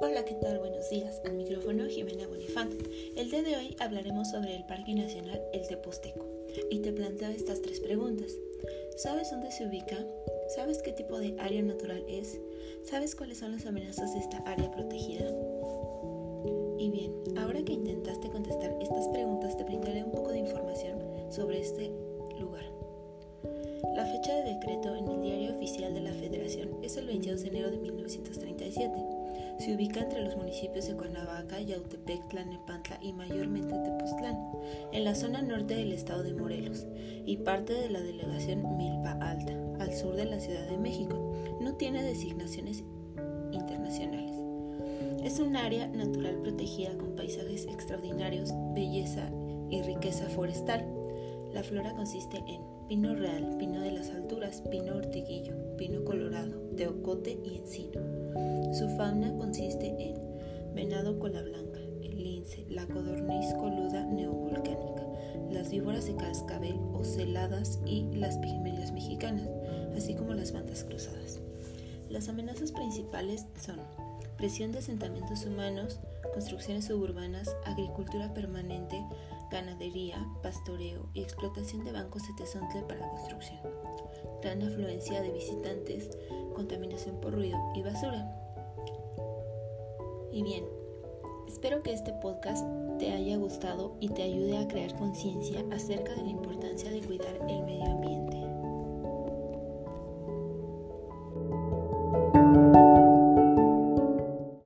Hola, ¿qué tal? Buenos días. Al micrófono Jimena Bonifant. El día de hoy hablaremos sobre el Parque Nacional El Teposteco y te planteo estas tres preguntas. ¿Sabes dónde se ubica? ¿Sabes qué tipo de área natural es? ¿Sabes cuáles son las amenazas de esta área protegida? Y bien, ahora que intentaste contestar estas preguntas te brindaré un poco de información sobre este lugar. La fecha de decreto en el Diario Oficial de la Federación es el 22 de enero de 1937 se ubica entre los municipios de Cuernavaca, Yautepec, Tlanepantla y mayormente Tepoztlán, en la zona norte del estado de Morelos y parte de la delegación Milpa Alta, al sur de la Ciudad de México. No tiene designaciones internacionales. Es un área natural protegida con paisajes extraordinarios, belleza y riqueza forestal. La flora consiste en pino real, pino de las alturas, pino ortiguillo, pino colorado, teocote y encino. Su fauna consiste en venado cola blanca, el lince, la codorniz coluda neovolcánica, las víboras de cascabel oceladas y las pigmelias mexicanas, así como las bandas cruzadas. Las amenazas principales son presión de asentamientos humanos, construcciones suburbanas, agricultura permanente, ganadería, pastoreo y explotación de bancos de tesontle para construcción. Gran afluencia de visitantes, contaminación por ruido y basura. Y bien, espero que este podcast te haya gustado y te ayude a crear conciencia acerca de la importancia de cuidar el medio ambiente.